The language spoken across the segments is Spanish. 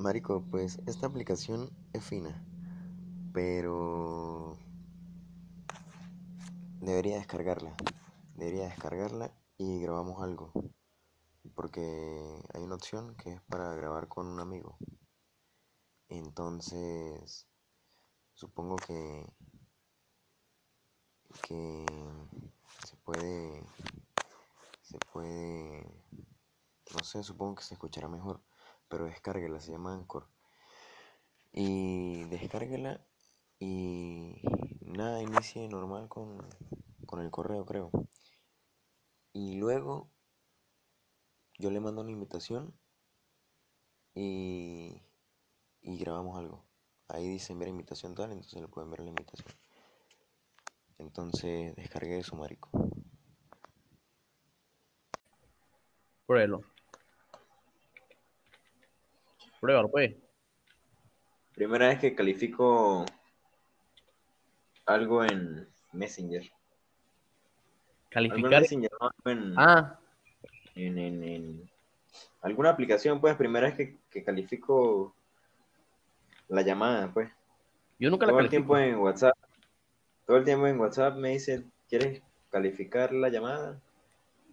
Marico, pues esta aplicación es fina, pero debería descargarla. Debería descargarla y grabamos algo. Porque hay una opción que es para grabar con un amigo. Entonces, supongo que que se puede se puede no sé, supongo que se escuchará mejor, pero descárguela, se llama Anchor. Y descárguela y nada, inicie normal con, con el correo, creo. Y luego yo le mando una invitación y, y grabamos algo. Ahí dice ver invitación tal, entonces le pueden ver la invitación. Entonces descargué eso, marico. Pruébalo. Pruébalo, pues. Primera vez que califico algo en Messenger. Algo en Calificar. Messenger, no, en, Ah, en, en- en alguna aplicación, pues, primera vez que, que califico la llamada, pues. yo nunca la Todo el califico. tiempo en WhatsApp. Todo el tiempo en WhatsApp me dice, ¿quieres calificar la llamada?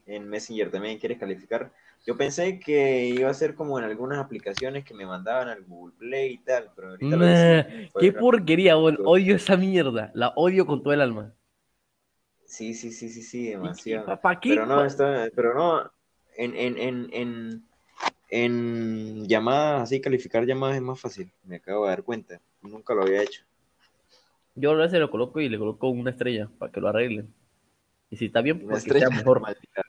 En Messenger también quieres calificar. Yo pensé que iba a ser como en algunas aplicaciones que me mandaban al Google Play y tal, pero ahorita lo Nah, fue qué porquería, weón. Odio esa mierda. La odio con todo el alma. Sí, sí, sí, sí, sí, demasiado. ¿Para qué? Pero no, está, pero no, en, en, en, en, en llamadas, así calificar llamadas es más fácil, me acabo de dar cuenta, nunca lo había hecho. Yo a veces lo coloco y le coloco una estrella para que lo arreglen. Y si está bien, pues sea mejor. maldita,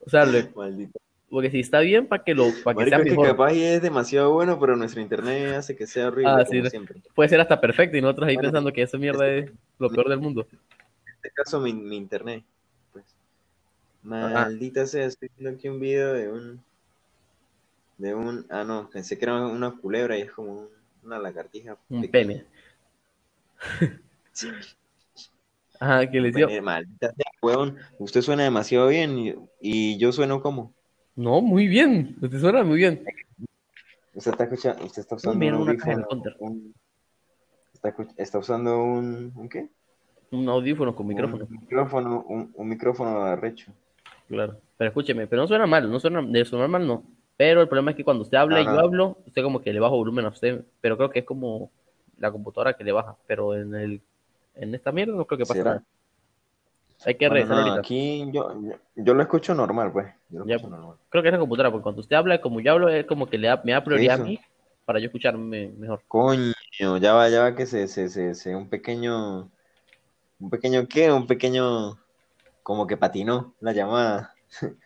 O sea, le- maldita. Porque si está bien, para que lo, para que Marico, sea es que mejor. capaz y es demasiado bueno, pero nuestro internet hace que sea horrible, Ah, como sí. siempre. Puede ser hasta perfecto y nosotros ahí Bueno, pensando que esa mierda es lo peor del mundo. En este caso, mi, mi internet, pues. Maldita sea, estoy viendo aquí un video de un, de un, ah, no, pensé que era una culebra y es como un- una lagartija. Un pequeña. pene. Ajá, que les dio. Maldita sea, huevón, usted suena demasiado bien y, y yo sueno como. No, muy bien. Te suena muy bien. Usted está escuchando, usted está usando un audífono, un- está, usando un, ¿un qué? Un audífono con micrófono. Un micrófono, un, un micrófono arrecho. Claro. Pero escúcheme, pero no suena mal, no suena de sonar mal, no. Pero el problema es que cuando usted habla y yo hablo, usted como que le baja volumen a usted. Pero creo que es como la computadora que le baja. Pero en el en esta mierda no creo que pase ¿Será? nada. Hay que Bueno, revisar no, ahorita. aquí yo, yo, yo lo escucho normal, pues. Yo lo Ya, escucho normal. Creo que es la computadora, porque cuando usted habla, como yo hablo, es como que le da, me da prioridad a mí para yo escucharme mejor. Coño, ya va, ya va que se, se, se, se- un pequeño, un pequeño qué, un pequeño, como que patinó la llamada.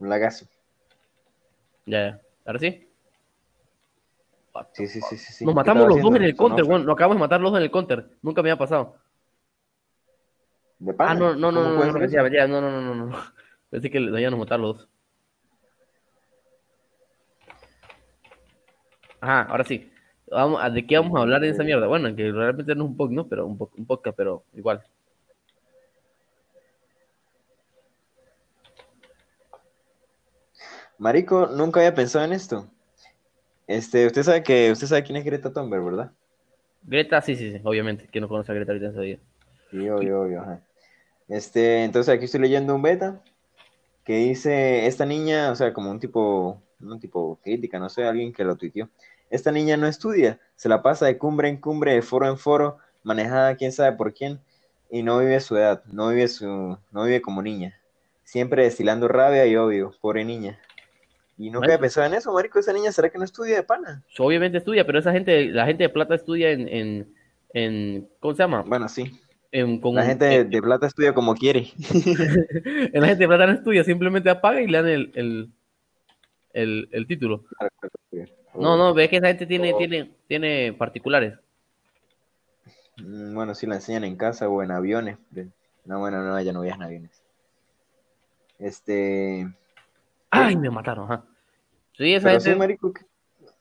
un lagazo. Ya, ya. Ahora sí. Sí, sí, sí, sí, sí. Nos ¿Qué matamos los dos en el counter, bueno, nos acabamos de matar los dos en el counter. Nunca me había pasado. ¿De pana? Ah, no, no, no, ¿Cómo no, no, ya, ya, no, no, no, no, no. Pensé que le iban a matar los dos. Ajá, ahora sí. Vamos, a- ¿de qué vamos a hablar de esa mierda? Bueno, que realmente no es un podcast, ¿no? Pero un, po- un podcast, pero igual. Marico, nunca había pensado en esto. Este, usted sabe que, usted sabe quién es Greta Thunberg, ¿verdad? Greta, sí, sí, sí, obviamente. que no conoce a Greta ahorita en ese día? Sí, obvio, obvio, ajá. Este, entonces aquí estoy leyendo un beta que dice, esta niña, o sea, como un tipo, un tipo crítica, no sé, alguien que lo tuiteó. Esta niña no estudia, se la pasa de cumbre en cumbre, de foro en foro, manejada quién sabe por quién, y no vive su edad, no vive su, no vive como niña. Siempre destilando rabia y odio, pobre niña. Y nunca he pensado en eso, marico, esa niña, ¿será que no estudia de pana? Obviamente estudia, pero esa gente, la gente de plata estudia en, en, en ¿cómo se llama? Bueno, sí, En, con- la gente de, plata estudia como quiere. en la gente de plata no estudia, simplemente apaga y le dan el, el, el, el título. No, no, ves que esa gente tiene, Oh. tiene, tiene particulares. Mm, Bueno, sí la enseñan en casa o en aviones. No, bueno, no, ya no viajan en aviones. Este. Ay, me mataron, ajá. Sí, esa sí, gente. marico.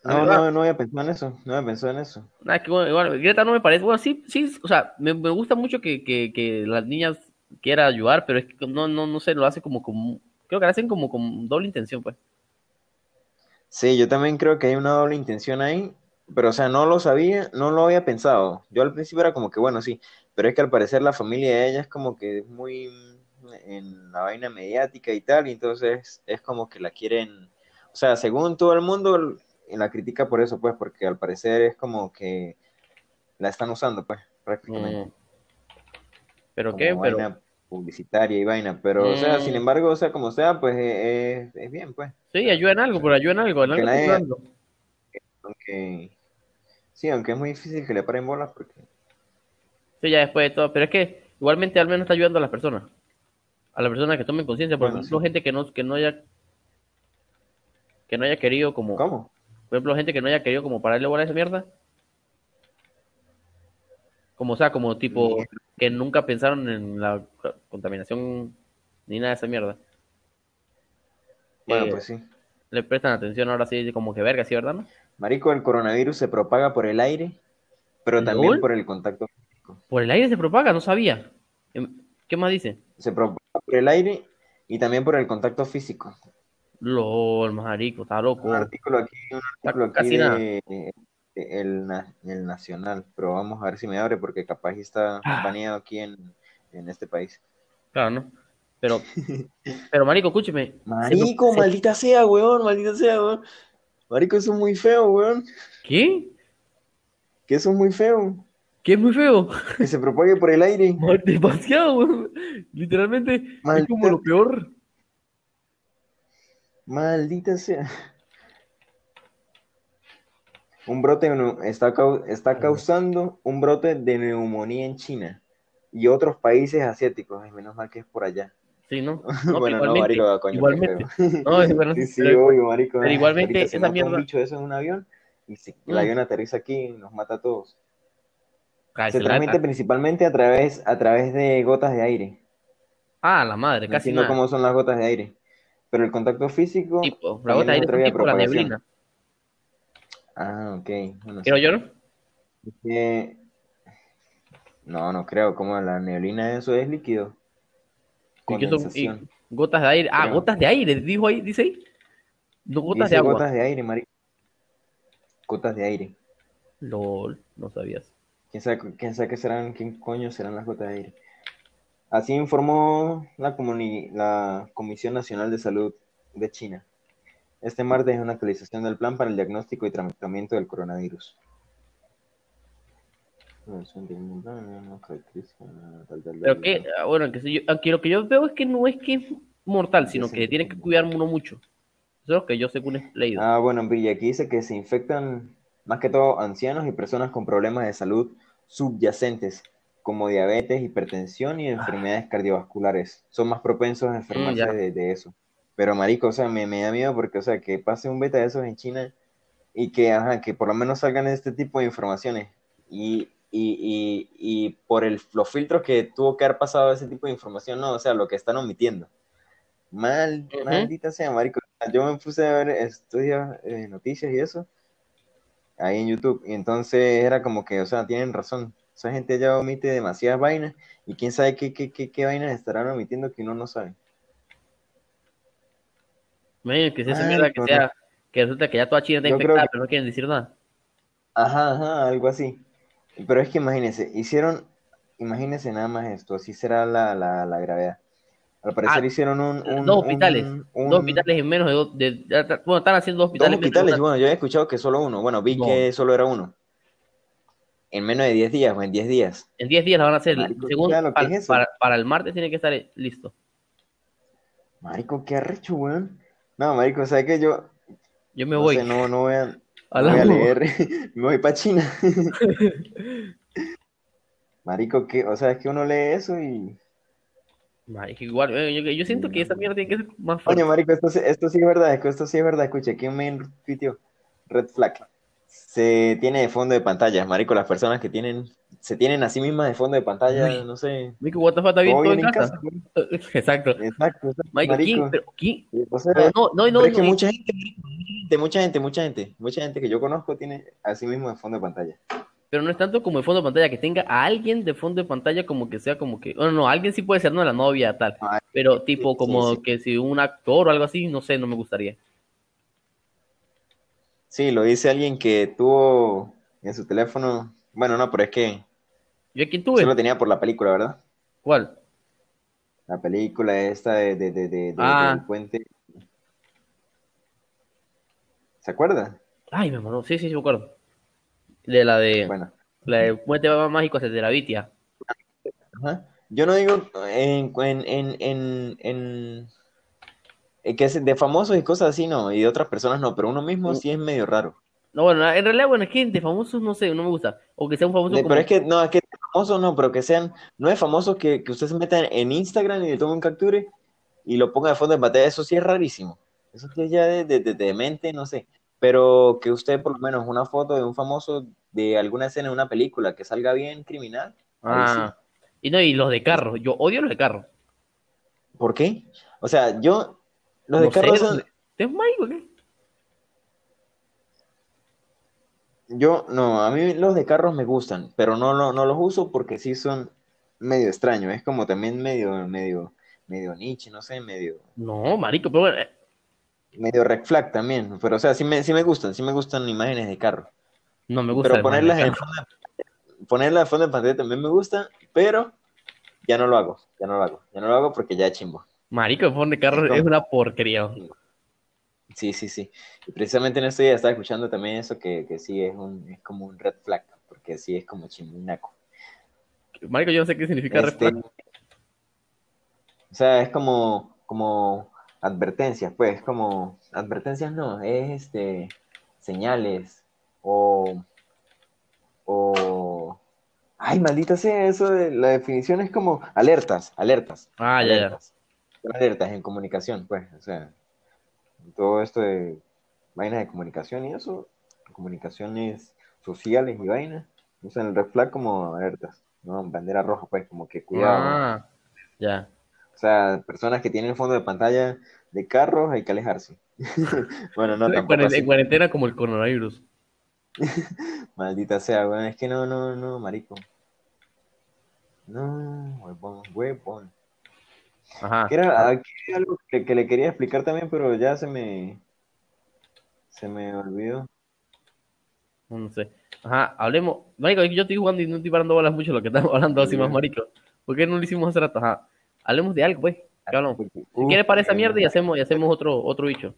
No, no, no había pensado en eso. No había pensado en eso. Nada, que bueno, igual, Greta no me parece. Bueno, sí, sí, o sea, me, me gusta mucho que, que, que las niñas quieran ayudar, pero es que no, no, no sé, lo hace como, como, creo que lo hacen como con doble intención, pues. Sí, yo también creo que hay una doble intención ahí, pero o sea, no lo sabía, no lo había pensado. Yo al principio era como que, bueno, sí, pero es que al parecer la familia de ella es como que es muy en la vaina mediática y tal, y entonces es como que la quieren, o sea, según todo el mundo, la critica por eso, pues, porque al parecer es como que la están usando, pues, prácticamente. Mm. ¿Pero qué? Vaina publicitaria y vaina, pero, o sea, sin mm. embargo, o sea, como sea, pues, es, bien, pues. Sí, ayuda en algo, pero ayuda en algo, en algo. aunque, sí, aunque es muy difícil que le paren bolas, porque... Sí, ya después de todo, pero es que igualmente al menos está ayudando a las personas a la persona que tome conciencia, por ejemplo, gente que no, que no haya que no haya querido como ¿Cómo? Por ejemplo, gente que no haya querido como pararle bola a esa mierda. Como o sea, como tipo que nunca pensaron en la contaminación ni nada de esa mierda. Bueno, pues sí. Le prestan atención ahora sí, como que verga, ¿sí, verdad? No? Marico, el coronavirus se propaga por el aire, pero también por el contacto físico. ¿Por el aire se propaga? No sabía. Em, ¿Qué más dice? Se propaga por el aire y también por el contacto físico. LOL, marico, está loco. Un artículo aquí, un artículo aquí de, el, Nacional, pero vamos a ver si me abre porque capaz está ah. baneado aquí en, este país. Claro, ¿no? Pero, pero marico, escúcheme. Marico, maldita sea, weón, maldita sea, weón. Marico, eso es muy feo, weón. ¿Qué? Que eso es muy feo. ¿Qué es muy feo? Que se propague por el aire. Demasiado, Literalmente es como lo peor. Maldita sea. Un brote está, está causando un brote de neumonía en China y otros países asiáticos. Ay, menos mal que es por allá. Sí, ¿no? bueno, no, marico, coño. Igualmente. No, es sí, sí, obvio, marico. Pero igualmente esa mierda. Un bicho eso en un avión y si el mm. avión aterriza aquí nos mata a todos se transmite principalmente a través, a través de gotas de aire. Ah, la madre, casi no cómo son las gotas de aire. Pero el contacto físico. Tipo, la gota de aire la neblina. Ah, ok. ¿Creo yo no? No, no creo. Como la neblina, eso es líquido. Condensación. gotas de aire. Ah, gotas de aire, dijo ahí, dice ahí. No gotas de agua. Gotas de aire, Mari. Gotas de aire. LOL, no sabías. ¿Quién sabe, quién sabe qué serán, quién coño serán las gotas de aire? Así informó la, la Comisión Nacional de Salud de China. Este martes es una actualización del plan para el diagnóstico y tratamiento del coronavirus. Pero que, ah, bueno, que aunque lo que yo veo es que no es que es mortal, sino que tiene que cuidar uno mucho. Eso es lo que yo según he leído. Ah, bueno, y aquí dice que se infectan más que todo ancianos y personas con problemas de salud subyacentes, como diabetes, hipertensión y enfermedades cardiovasculares. Son más propensos a enfermarse mm, de, eso. Pero, marico, o sea, me, da miedo porque, o sea, que pase un beta de esos en China y que, ajá, que por lo menos salgan este tipo de informaciones. Y, por el, los filtros que tuvo que haber pasado ese tipo de información, no, o sea, lo que están omitiendo. Mal, maldita sea, marico. Yo me puse a ver estudios, eh, noticias y eso ahí en YouTube. Y entonces era como que, o sea, tienen razón. Esa gente ya omite demasiadas vainas y quién sabe qué, qué, qué, qué vainas estarán omitiendo que uno no sabe. que si esa mierda que sea, que resulta que ya toda China está infectada, pero no quieren decir nada. Ajá, ajá, algo así. Pero es que imagínense, hicieron, imagínense nada más esto, así será la, la, la gravedad. Al parecer ah, hicieron un, Dos hospitales. dos hospitales en menos de, dos... De, bueno, están haciendo dos hospitales. Dos hospitales, bueno, yo he escuchado que solo uno. Bueno, vi que solo era uno. En menos de 10 días, o en 10 días. En 10 días la van a hacer. Según, para, para, el martes tiene que estar listo. Marico, qué arrecho, weón. No, Marico, ¿sabes qué? Yo. Yo me voy. no, no voy a, no voy a leer. me voy para China. Marico, ¿qué? O sea, es que uno lee eso y igual, eh, yo, siento que esa mierda tiene que ser más fácil. Oye, marico, esto, esto sí es verdad, esto sí es verdad. Escucha, aquí un main sitio, Red Flag. Se tiene de fondo de pantalla, marico, las personas que tienen, se tienen a sí mismas de fondo de pantalla, no sé. Marico, what the fuck, está bien todo en casa. exacto. Exacto, marico, pero, ¿quién? O sea, no, no, no, es que mucha gente, mucha gente, mucha gente, mucha gente que yo conozco tiene a sí mismo de fondo de pantalla pero no es tanto como el fondo de pantalla, que tenga a alguien de fondo de pantalla como que sea como que, bueno, no, alguien sí puede ser, no la novia, tal, pero tipo como que si un actor o algo así, no sé, no me gustaría. Sí, lo dice alguien que tuvo en su teléfono. Bueno, no, pero es que. ¿Yo quién tuve? Solo tenía por la película, ¿verdad? ¿Cuál? La película esta de, de, de, de, Ah. del puente. ¿Se acuerda? Ay, me mandó. Sí, sí, sí, me acuerdo. De la de. Bueno. La de Puente Mágico hacia Terabitia. Ajá. Yo no digo en, en, en- en que es de famosos y cosas así, no, y de otras personas no, pero uno mismo sí es medio raro. No, bueno, en realidad, bueno, es que de famosos no sé, no me gusta. O que sea un famoso De- como. pero es que, no, es que famosos no, pero que sean, no es famosos que, que usted se meta en Instagram y le tome un capture y lo ponga de fondo de pantalla, eso sí es rarísimo. Eso sí es ya de, de, de- de mente, no sé. Pero que usted por lo menos una foto de un famoso de alguna escena de una película que salga bien criminal. ahí sí. Ah. Y no, y los de carro. Yo odio los de carro. ¿Por qué? O sea, yo, los de No carros son, ¿Es mágico qué? Yo, no, a mí los de carros me gustan, pero no, lo- no los uso porque sí son medio extraños. Es como también medio, medio, medio niche, no sé, medio, No, marico, pero eh, medio red flag también. Pero, o sea, sí me, sí me gustan, sí me gustan imágenes de carro. No me gusta. Pero ponerlas en fondo ponerlas de fondo de pantalla también me gusta, pero ya no lo hago, ya no lo hago, ya no lo hago porque ya es chimbo. Marico, el fondo de carro Es una porquería. Sí, sí, sí. Y precisamente en estos días estaba escuchando también eso que, que sí es un, es como un red flag, porque sí es como chimbinaco. Marico, yo no sé qué significa red Este, flag. o sea, es como, como advertencias, pues, como advertencias no, es este señales o o ay, maldita sea, eso de la definición es como alertas, alertas, Ah, ya, ya. Alertas. En comunicación, pues, o sea, todo esto de vainas de comunicación y eso, comunicaciones sociales y vainas, usan el red flag como alertas, ¿no? Bandera roja, pues, como que cuidado. Ah, ya. O sea, personas que tienen fondo de pantalla de carros hay que alejarse. bueno, no, tampoco así. en cuarentena como el coronavirus. Maldita sea, weón. Es que no, no, no, marico. No, huevón, huevón. Ajá. Que era, aquí hay algo que, que le quería explicar también, pero ya se me. Se me olvidó. No sé. Ajá, hablemos. Marico, yo estoy jugando y no estoy parando bolas mucho lo que estamos hablando así más, marico. ¿Por qué no lo hicimos hace rato? Ajá. Hablemos de algo, pues. ¿Qué hablamos? Si Uf, quieres para esa mierda y hacemos, y hacemos otro, otro bicho.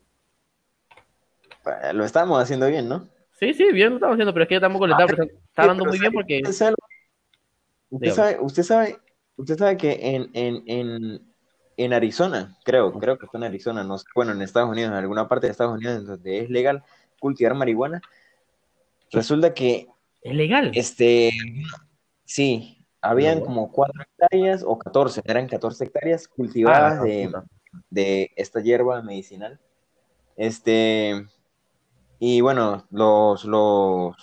Lo estamos haciendo bien, ¿no? Sí, sí, bien lo estamos haciendo, pero es que tampoco le estaba prestando- estaba hablando pero muy bien ¿sabe- porque. usted sabe, usted Dígame. sabe, usted sabe, usted sabe que en, en, en, en Arizona, creo, creo que fue en Arizona, no sé, bueno, en Estados Unidos, en alguna parte de Estados Unidos en donde es legal cultivar marihuana, resulta que Es legal. este, sí, habían No. como 4 hectáreas o 14, eran 14 hectáreas Ah, cultivadas la de, de esta hierba medicinal. Este, y bueno, los, los,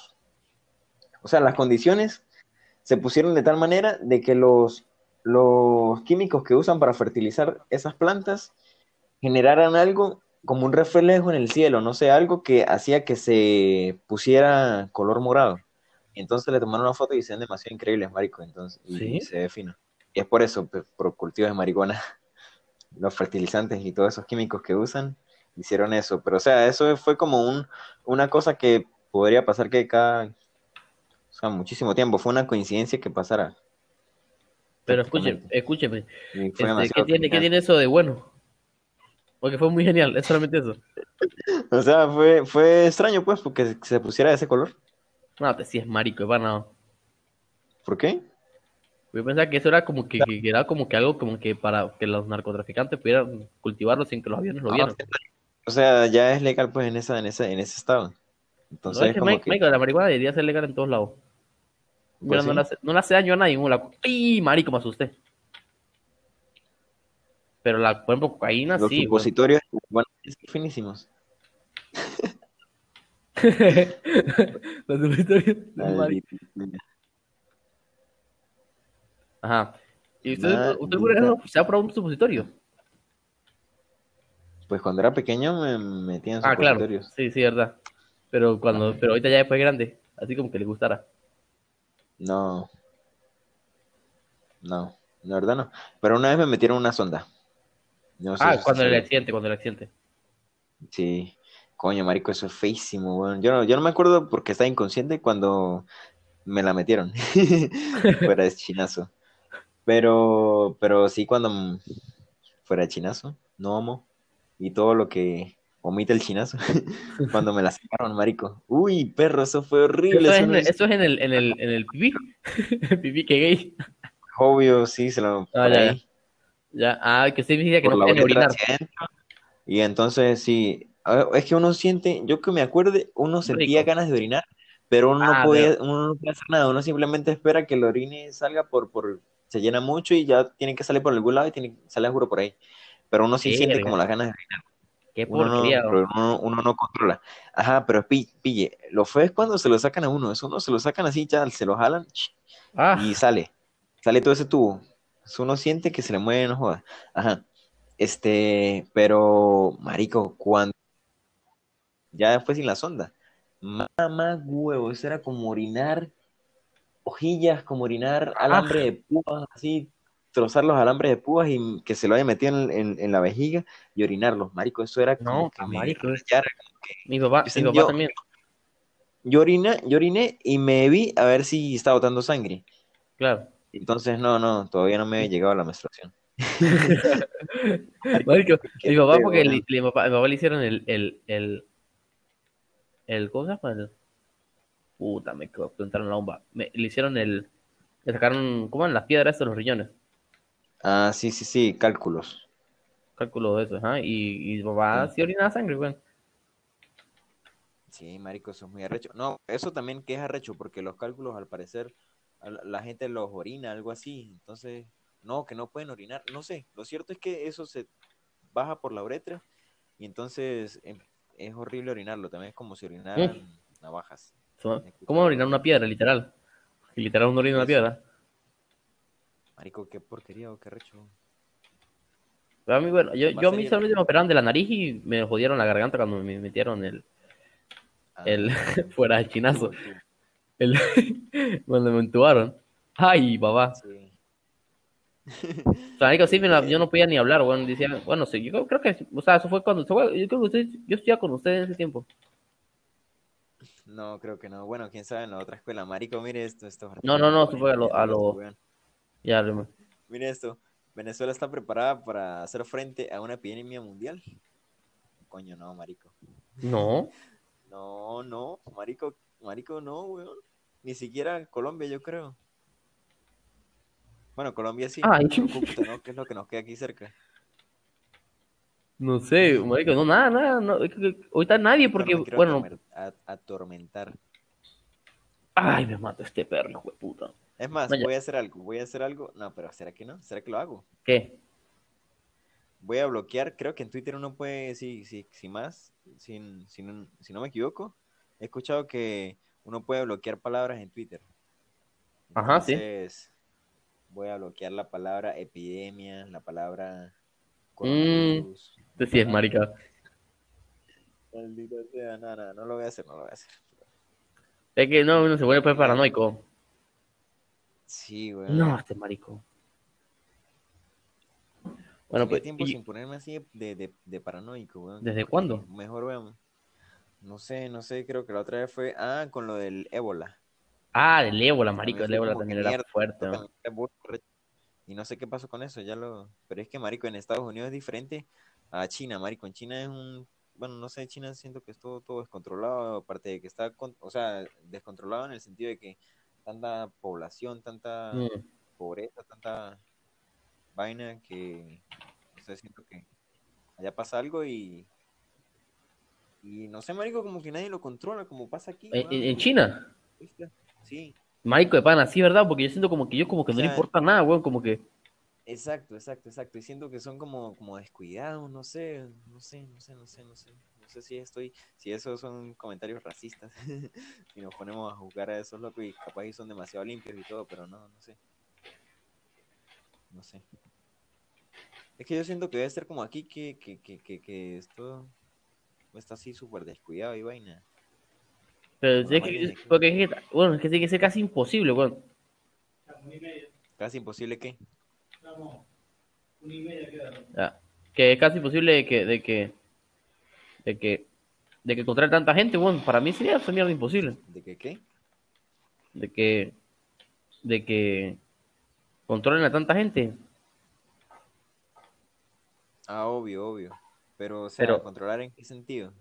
o sea, las condiciones se pusieron de tal manera de que los, los químicos que usan para fertilizar esas plantas generaran algo como un reflejo en el cielo, no sé, algo que hacía que se pusiera color morado. Y entonces le tomaron una foto y se ven demasiado increíbles, marico, entonces, y, ¿Sí? se ve fino. Y es por eso, por cultivos de marihuana, los fertilizantes y todos esos químicos que usan, hicieron eso. Pero, o sea, eso fue como un, una cosa que podría pasar que cada, o sea, muchísimo tiempo. Fue una coincidencia que pasara. Pero escúcheme, escúcheme. Este, ¿qué, tiene, ¿Qué tiene eso de bueno? Porque fue muy genial, es solamente eso. O sea, fue, fue extraño, pues, porque se pusiera de ese color. No, te sí es marico, es para nada. ¿Por qué? Yo pensaba que eso era como que, que era como que algo como que para que los narcotraficantes pudieran cultivarlo sin que los aviones lo vieran. O sea, ya es legal, pues, en esa, en ese, en ese estado. No, Entonces, es que, como Mike, que, Mike, la marihuana debería ser legal en todos lados. Pues no, sí. hace, no a nadie. la- ¡Ay, marico, me asusté! Pero la, por ejemplo, cocaína los sí, güey. supositorios, bueno, finísimos. Los supositorios. Ajá. ¿Y usted, usted se ha probado un supositorio? Pues cuando era pequeño me metían Ah, claro. supositorios. Sí, sí, verdad. Pero cuando, pero ahorita ya después de grande, así como que le gustara. No. No, la verdad no. Pero una vez me metieron una sonda. No sé Ah, si cuando el accidente, cuando el accidente. Sí. Coño, marico, eso es feísimo, weón. Yo no, yo no me acuerdo porque estaba inconsciente cuando me la metieron. fuera de chinazo. Pero, pero sí cuando fuera de chinazo, no amo. Y todo lo que omite el chinazo. cuando me la sacaron, marico. Uy, perro, eso fue horrible. Eso, es, Eso en, no es- eso es en el, en el, en el pipí. El pipí que gay. Obvio, sí, se lo... Ah, por ya. Ya, ah, que usted me decía que por no uretra orinar. Y entonces sí, a- es que uno siente, yo que me acuerde, uno sentía Rico. ganas de orinar, pero uno Ah, no podía, uno no puede hacer nada, uno simplemente espera que el orine salga por, por, se llena mucho y ya tiene que salir por algún lado y tiene, sale juro por ahí. Pero uno sí siente Verga. como las ganas de orinar, Qué uno no, porquería. pero uno, uno no controla. Ajá, pero pi- pille, lo feo es cuando se lo sacan a uno, eso uno se lo sacan así, ya se lo jalan Ah, y sale, sale todo ese tubo. Eso uno siente que se le mueve, no joda. Ajá. Este, pero, marico, cuando ya después sin la sonda, mamá huevo, eso era como orinar hojillas, como orinar alambre de púas, así, trozar los alambres de púas y que se lo haya metido en, en- en la vejiga y orinarlos, marico, eso era como No, que me marico. rayara. mi papá, mi papá yo- también. Yo oriné, yo oriné y me vi a ver si estaba botando sangre. Claro. Entonces, no, no, todavía no me había llegado la menstruación. Marico, mi papá, porque le- mi papá, mi papá le hicieron el, el, el, el, ¿cómo se llama? El- puta, me preguntaron la bomba. Me- le hicieron el, le sacaron, ¿cómo en las piedras de los riñones? Ah, sí, sí, sí, cálculos. Cálculo de eso, ajá. Y, y papá Sí. sí orinaba sangre, güey. Sí, marico, eso es muy arrecho. No, eso también que es arrecho, porque los cálculos, al parecer, la, gente los orina, algo así. Entonces, no, que no pueden orinar. No sé, lo cierto es que eso se baja por la uretra y entonces em, es horrible orinarlo. También es como si orinaran navajas. So- ¿Cómo orinar una piedra, literal? Literal uno orina una piedra. Marico, qué porquería o qué. Pero a mí, bueno, yo, yo a mí solamente me operaron de la nariz y me jodieron la garganta cuando me metieron el, Ah, el fuera de chinazo. El, cuando me entubaron. Ay, papá. sí. O sea, marico, sí, la- yo no podía ni hablar, bueno, decía, bueno, sí, yo creo, que, o sea, eso fue cuando, yo creo que usted, yo estudiaba con usted en ese tiempo. No, creo que no. Bueno, quién sabe en la otra escuela. Marico, mire esto. esto No, no, no, eso fue a lo- a lo-. Ya, Mire esto. Venezuela está preparada para hacer frente a una epidemia mundial. Coño, no, marico. no, No, no, marico, marico, no, weón. Ni siquiera Colombia, yo creo. Bueno, Colombia sí. Ay. Cúcuta, ¿no? Que es lo que nos queda aquí cerca. no sé, marico, no, nada, nada, no, es que- ahorita nadie, porque, No bueno, atormentar. ay, me mata este perro, hijo de puta. Es más, Vaya. voy a hacer algo, voy a hacer algo. No, pero ¿será que no? ¿Será que lo hago? ¿Qué? Voy a bloquear, creo que en Twitter uno puede, sí, sí, sin más, sin, sin, si no me equivoco, he escuchado que uno puede bloquear palabras en Twitter. Ajá, sí. Voy a bloquear la palabra epidemia, la palabra Mm. coronavirus. Este sí es marica. Maldita sea, no, no, no lo voy a hacer, no lo voy a hacer. Es que no, uno se vuelve pues paranoico. Sí, güey. No, este marico. Bueno, pues, tiempo y- sin ponerme así de, de, de paranoico, weón. ¿Desde Porque cuándo? Mejor veamos. No sé, no sé, creo que la otra vez fue, ah, con lo del ébola. ah, del ébola, marico, el ébola también era mierda, fuerte, Y no sé qué pasó con eso, ya lo... Pero es que, marico, en Estados Unidos es diferente a China, marico. En China es un... Bueno, no sé, China siento que es todo, todo descontrolado, aparte de que está, con- o sea, descontrolado en el sentido de que tanta población, tanta Mm. pobreza, tanta vaina que, no sé, siento que allá pasa algo y... Y no sé, marico, como que nadie lo controla, como pasa aquí. ¿En, China? Sí. Marico de pana, sí, ¿verdad? Porque yo siento como que ellos como que O no le importa nada, weón, como que... Exacto, exacto, exacto. Y siento que son como, como descuidados, no sé, no sé, no sé, no sé, no sé. No sé si estoy, si esos son comentarios racistas y nos ponemos a juzgar a esos locos y capaz y son demasiado limpios y todo, pero no, no sé. No sé. Es que yo siento que debe ser como aquí que, que, que, que, que esto está así súper descuidado y vaina. Pero Bueno, es que, porque es que, bueno, es que tiene que ser casi imposible, weón. Casi imposible que. Ya, que es casi imposible de que, de que, de que de que controlen tanta gente, bueno, para mí sería esa mierda imposible. ¿De qué qué? De que, de que controlen a tanta gente. Ah, obvio, obvio. Pero, o sea, Pero- ¿controlar en qué sentido?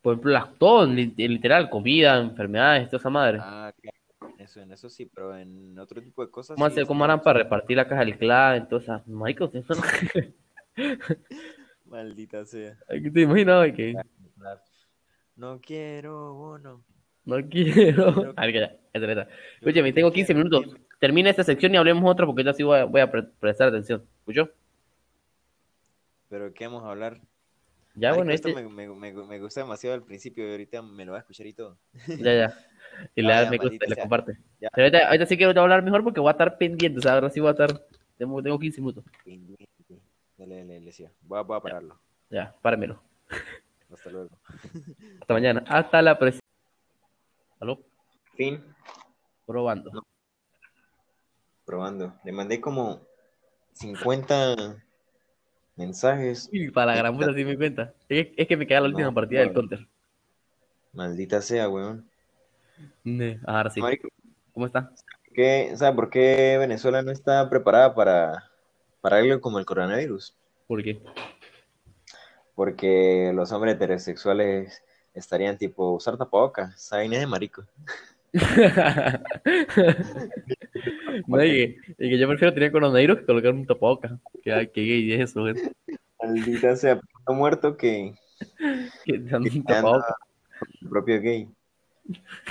Por ejemplo, las, todo, li- literal, comida, enfermedades, toda esa madre. Ah, claro. Eso, en eso sí, pero en otro tipo de cosas. ¿Cómo, sí, hace- sí, cómo harán para repartir la caja del clan? Entonces, marico, eso no- Maldita sea. ¿Qué te imaginas? Que No quiero bono. no quiero. A ver, ya, esta, esta. Escúchame, tengo 15 minutos. Termina esta sección y hablemos otra porque ya sí voy a, voy a pre- prestar atención. ¿Escuchó? Pero ¿qué vamos a hablar? Ya, bueno, esto este. me, me, me, me gusta demasiado al principio y ahorita me lo voy a escuchar y todo. Ya, ya. Y le Ah, me gusta comparte. Ya. Pero ahorita, ahorita sí quiero hablar mejor porque voy a estar pendiente. O sea, ahora sí voy a estar. Tengo, tengo 15 minutos. Pendiente. Dale, dale, dale, sí. Voy a, voy a pararlo. Ya, páramelo. Hasta luego. Hasta mañana. Hasta la próxima. ¿Aló? Fin. Probando. Probando. Le mandé como 50 mensajes. Y para la gran puta sí me cuenta. Es, es que me queda la última No, partida del no. counter. Maldita sea, weón. Ne, Ahora sí. Marico, ¿Cómo está? ¿qué, sea, ¿por qué Venezuela no está preparada para, para algo como el coronavirus? ¿Por qué? Porque los hombres heterosexuales estarían tipo usar tapabocas. Vaina es de marico. no, y que, y que yo prefiero tener coronavirus que colocar un tapabocas. Que, gay es eso, güey. Maldita sea, muerto que, Que te tapabocas. el propio gay.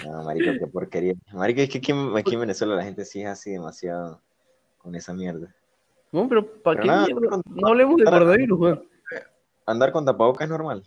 No, marico, qué porquería. Marico, es que aquí, en- aquí en Venezuela la gente sí es así demasiado con esa mierda. No, pero ¿para qué nada, mierda? No hablemos de coronavirus, güey. Andar con tapabocas es normal.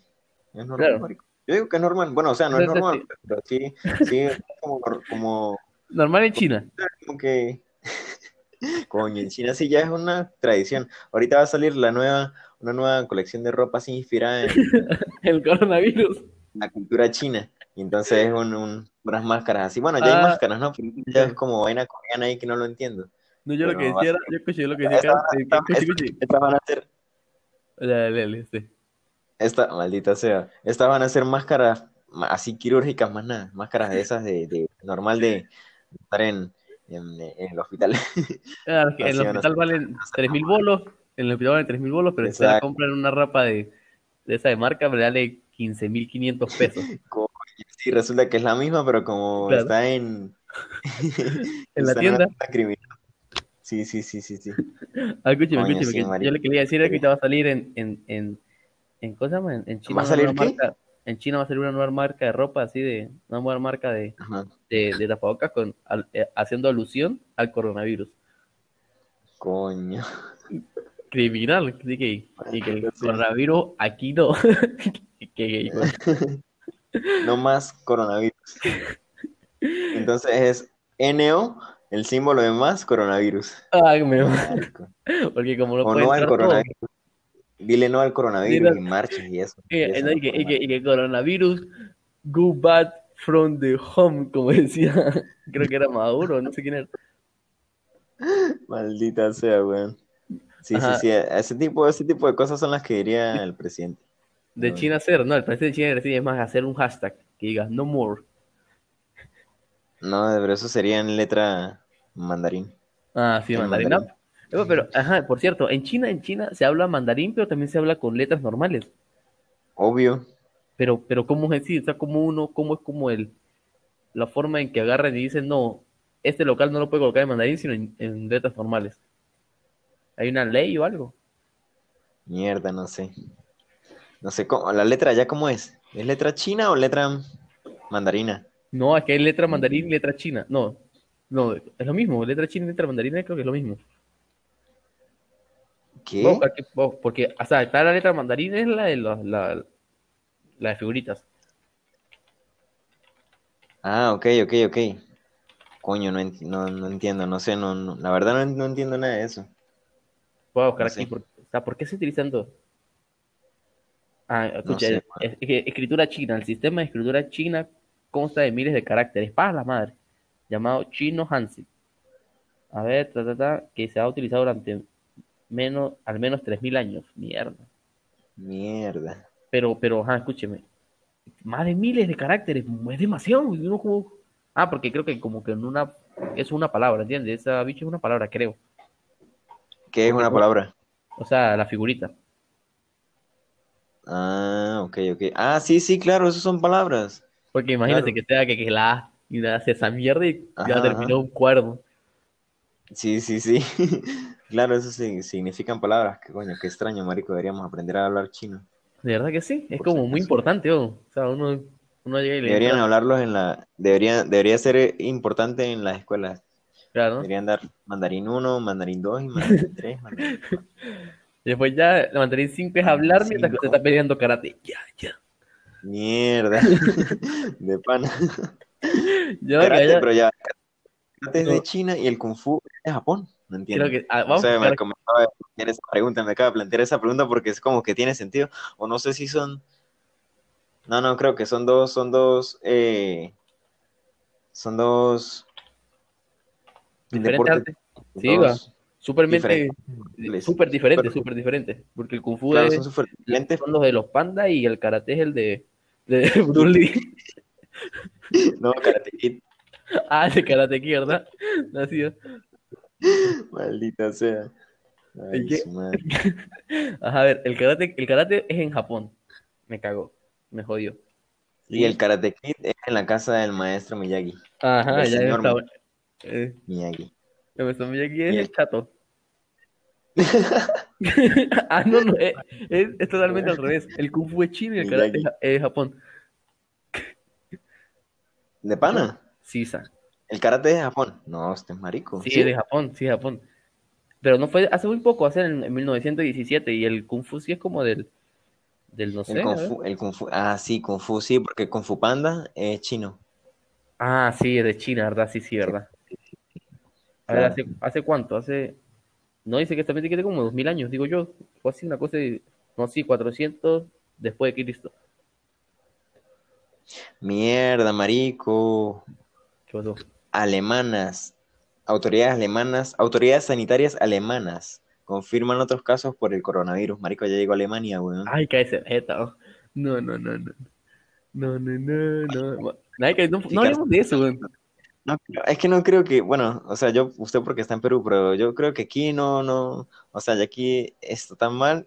Es normal, Claro. marico. Yo digo que es normal. Bueno, o sea, no es normal, pero sí, sí como, como, Normal en China. como que... Coño, en China sí ya es una tradición. Ahorita va a salir la nueva, una nueva colección de ropa así inspirada en El coronavirus. la cultura china. Y entonces es un, un- unas máscaras así. Bueno, ya hay Ah. máscaras, ¿no? Pero ya es como vaina coreana ahí que no lo entiendo. No, yo lo que decía era, yo escuché lo que decía Esta- van a ser, Dale, dale, sí. esta, maldita sea, estas van a ser máscaras así quirúrgicas más nada, máscaras de esas de, de normal de estar en, en, en el hospital. En el hospital valen 3.000 bolos, en el hospital valen 3.000 bolos, pero si se la compran una rapa de, de esa de marca, me vale 15.500 pesos. Como- sí, resulta que es la misma, pero como Claro. está en, En la tienda. tienda criminal. Sí, sí, sí, sí, sí. Ah, Coño, sí, que marico. yo le quería decir que te va a salir en, en, en, en ¿cómo se llama? En, en China ¿Va a salir qué? marca, en China va a salir una nueva marca de ropa así de, una nueva marca de, Ajá. de, de tapabocas con, al- eh, haciendo alusión al coronavirus. Coño. Criminal, así que, y que el Sí. coronavirus aquí no. que, que- No más coronavirus. Entonces es NO, el símbolo de más coronavirus. Ay, me- porque como no O puede no al todo, coronavirus. Dile no al coronavirus Dile- y marches y eso. Y eso no y que, y forma. que- y que coronavirus go bad from the home, como decía, creo que era Maduro, no sé quién era. Maldita sea, weón. Sí, Ajá. sí, sí. Ese tipo, ese tipo de cosas son las que diría el presidente. De No. China ser, no, el presidente de China es más hacer un hashtag que diga no more. No, pero eso sería en letra mandarín. Ah, sí, mandarín. mandarín. no. Pero, pero, ajá, por cierto, en China, en China se habla mandarín, pero también se habla con letras normales. Obvio. Pero, pero ¿cómo es así? O sea, como uno, cómo es como el, la forma en que agarran y dicen, no, este local no lo puede colocar en mandarín, sino en, en letras normales. ¿Hay una ley o algo? Mierda, no sé. No sé cómo. ¿La letra ya cómo es? ¿Es letra china o letra mandarina? No, aquí hay letra mandarín y letra china. No, no, es lo mismo. Letra china y letra mandarina creo que es lo mismo. ¿Qué? Aquí, porque, o sea, está la letra mandarín es la de la, la, la de figuritas. Ah, ok, ok, ok. Coño, no, enti- no, no entiendo, no sé, no, no- la verdad no, no entiendo nada de eso. Voy a buscar aquí, por- o sea, ¿por qué se utilizan dos? Ah, escucha, sé, es- es- es- escritura china. El sistema de escritura china consta de miles de caracteres, para la madre, llamado chino Hansi. A ver, ta, ta, ta, que se ha utilizado durante menos, al menos 3.000 años. Mierda. Mierda. Pero, pero, ajá, escúcheme. más de miles de caracteres, es demasiado. Ah, porque creo que como que en una, es una palabra, ¿entiendes? Esa bicho es una palabra, creo. ¿Qué es una palabra? O sea, la figurita. Ah, ok, ok. Ah, sí, sí, claro, esas son palabras. Porque imagínate que tenga que, que la y hace esa mierda y ya terminó un cuerdo. Sí, sí, sí. claro, eso sí, significan palabras. Que coño, qué extraño, marico. Deberíamos aprender a hablar chino. De verdad que sí. Es como muy importante, O sea, uno, uno llega y le Deberían hablarlos en la... Debería, debería ser importante en las escuelas. Claro. Deberían dar mandarín 1, mandarín 2 y mandarín 3. Después ya mandarín 5 es hablar mientras que te está peleando karate. Ya, ya. Mierda. de pana. Yo, pero ya. Karate es de China y el Kung Fu es de Japón. No entiendo. Que, ah, vamos me acaba de esa pregunta, me acaba de plantear esa pregunta porque es como que tiene sentido. O no sé si son. No, no, creo que son dos, son dos, eh, son dos. Diferentes Sí, va. Supermente, súper diferente, súper diferente. Porque el Kung Fu es, son, son, los de los pandas y el karate es el de, de Bruce Lee. No, Karate Kid. Ah, de Karate Kid, ¿verdad? Nacido. Maldita sea. Ajá, a ver, el karate, el karate es en Japón. Me cagó, me jodió. Y el Karate Kid es en la casa del maestro Miyagi. Ajá, ya está. Eh. Miyagi. El maestro Miyagi es el chato. ah, no, no, es, es, totalmente al revés. El Kung Fu es chino y el karate es Japón. ¿De pana? Sí, sa. ¿El karate es de Japón? No, este es marico. Sí, de Japón, sí, de Japón. Pero no fue hace muy poco, hace en, 1917, y el Kung Fu sí es como del, del no sé. El Kung, Fu, ah, sí, Kung Fu sí, porque Kung Fu Panda es chino. Ah, sí, es de China, ¿verdad? Sí, sí, ¿verdad? A ver, ¿hace, ¿hace cuánto? Hace... No, dice que también tiene como 2000 años, digo yo. Fue así una cosa de... No, sí, 400 después de Cristo. Mierda, marico. Alemanas. Autoridades alemanas, autoridades sanitarias alemanas confirman otros casos por el coronavirus. Marico, ya llegó a Alemania, weón. Ay, cae ese oh. No, no, no, no. No, no, no, no. no, no hablemos de eso, weón. No, es que no creo que, bueno, o sea, yo, usted porque está en Perú, pero yo creo que aquí no, no, o sea, ya aquí está tan mal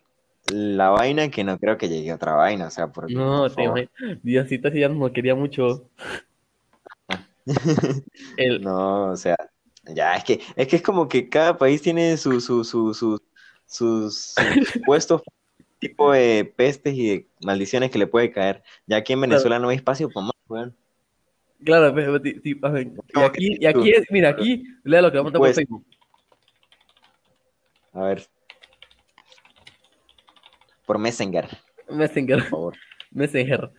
la vaina que no creo que llegue otra vaina, o sea, porque... No, te Diosito si ya no quería mucho. No, o sea, ya, es que, es que es como que cada país tiene su, su, su, su sus puestos tipo de pestes y de maldiciones que le puede caer. Ya aquí en Venezuela no hay espacio para más, weón. Claro, pero, y aquí, y aquí es, mira, aquí, lea lo que vamos a pues, Facebook. A ver, por Messenger. Messenger. Por favor. Messenger.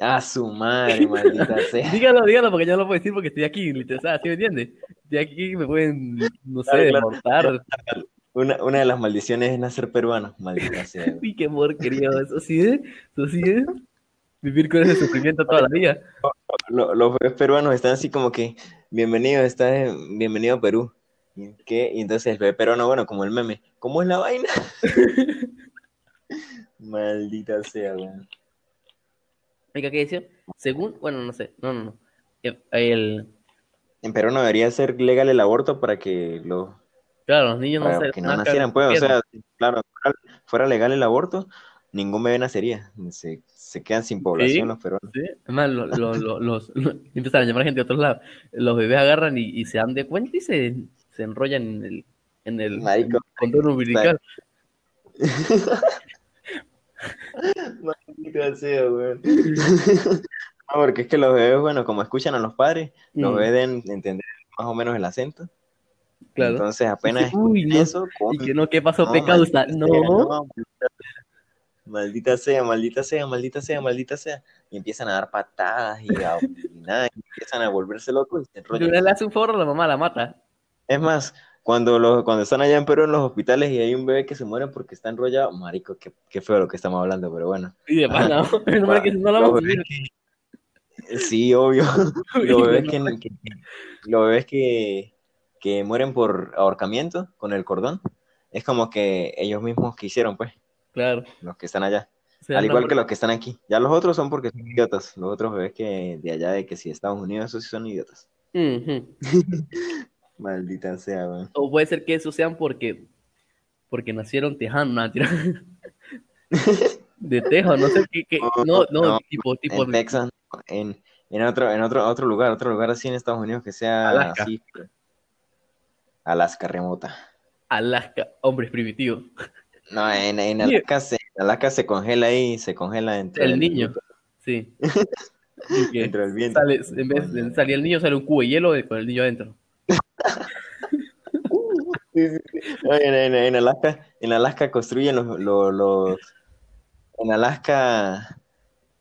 Ah, su madre, maldita sea. dígalo, dígalo, porque yo no lo puedo decir porque estoy aquí, sea, ¿sí me entiendes? Estoy aquí me pueden, no sé, claro, Una, una de las maldiciones es nacer peruano, maldita sea. Uy, qué amor, querido, eso sí es, eso sí es. Vivir con ese sufrimiento toda la vida. Los, los peruanos están así como que, bienvenido, está, bienvenido a Perú. ¿Y, ¿qué? y entonces el bebé peruano, bueno, como el meme, ¿cómo es la vaina? Maldita sea, weón. ¿qué decía? Según, bueno, no sé, no, no, no. Eh, el... En Perú no debería ser legal el aborto para que los... Claro, los niños no, que no nacieran, pues, o sea, claro, fuera legal el aborto, ningún bebé nacería. Se, se quedan sin población los peruanos. Sí, además, los, los, empiezan a llamar gente de otros lados. Los bebés agarran y, y, se dan de cuenta y se, se enrollan en el, en el, Marico, condón umbilical. Maldita sea, weón. No, porque es que los bebés, bueno, como escuchan a los padres, los mm. bebés deben entender más o menos el acento. Claro. Entonces apenas Uy, no. eso. Y que no, ¿qué pasó? Está. No. Maldita sea, maldita sea, maldita sea, maldita sea. Y empiezan a dar patadas y a nada, y empiezan a volverse locos y se enrollan. le hace un forro, la mamá la mata. Es más, cuando, los, cuando están allá en Perú en los hospitales y hay un bebé que se muere porque está enrollado, marico, qué, qué feo lo que estamos hablando, pero bueno. Sí, de pana, no, que no vamos a Sí, obvio. los bebés, que, los bebés que, que mueren por ahorcamiento con el cordón, es como que ellos mismos quisieron, pues. Claro. Los que están allá. Se Al igual que los que están aquí. Ya los otros son porque son idiotas. Los otros bebés que de allá, de que si Estados Unidos, esos sí son idiotas. Ujú. Maldita sea, weón. O puede ser que esos sean porque, porque nacieron tejanos, no, mentira. de Texas, no sé qué, qué- no, no, No, tipo, tipo En Texas, en, en otro, en otro, otro lugar, otro lugar así en Estados Unidos que sea Alaska. así. Alaska remota. Alaska, hombres primitivos. No, en, en. Alaska se, en Alaska se congela ahí, se congela dentro El niño, sí. Dentro del viento. sale, en vez de salir el niño, sale un cubo de hielo con el niño adentro. En, en- en Alaska, en Alaska construyen los, los, los- en Alaska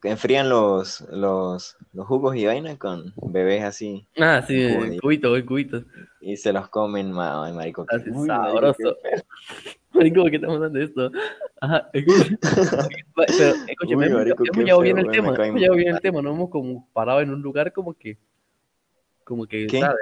enfrían los, los, los jugos y vaina con bebés así Ah, sí, Un cubo de el hielo. cubito, el cubito. y se los comen, ma- ay, marico. Así, Uy, marico, sabroso. Marico, ¿por qué estamos hablando de esto? Ajá. Pero, escúchame, Uy, hemos, llevado bien el tema, hemos llevado bien el tema, no hemos como parado en un lugar como que, como que, ¿Qué? ¿sabes?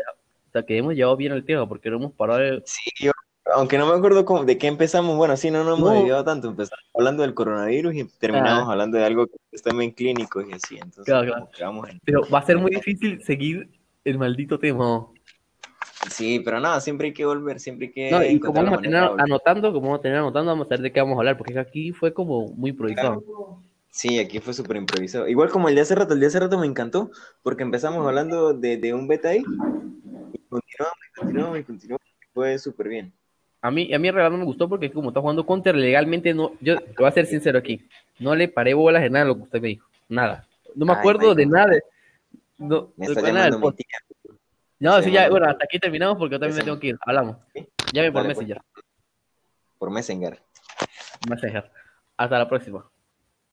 O sea, que hemos llevado bien el tema, porque no hemos parado de- Sí, yo, aunque no me acuerdo cómo- de qué empezamos, bueno, sí, no nos hemos No. tanto, empezamos hablando del coronavirus y terminamos hablando de algo que es también clínico y así, entonces Claro, claro. en- Pero va a ser muy difícil seguir el maldito tema. ¿no? Sí, pero nada, siempre hay que volver, siempre hay que No, y como vamos a tener anotando, como vamos a tener anotando, vamos a ver de qué vamos a hablar, porque aquí fue como muy improvisado. Sí, aquí fue súper improvisado. Igual como el de hace rato, el de hace rato me encantó, porque empezamos hablando de, de un beta ahí, continuamos, y continuamos, y continuamos, fue súper bien. A mí, a mí realidad no me gustó porque como está jugando Counter legalmente, no, yo te voy a ser sincero aquí, no le paré bolas de nada de lo que usted me dijo, nada. No me Ay, acuerdo de nada. de- no, Me está nada del. No, Sí, ya, bueno. hasta aquí terminamos porque yo también me tengo que ir. Hablamos. ¿Sí? Llame por Dale, pues. Messenger. por Messenger. Messenger. Hasta la próxima.